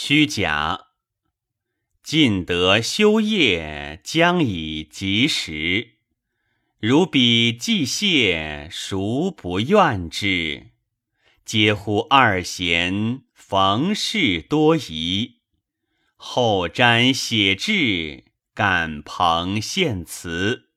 虚假，尽得修业将以及时，如彼既谢，孰不怨之，嗟乎二贤逢事多疑，后瞻写志，感朋献词。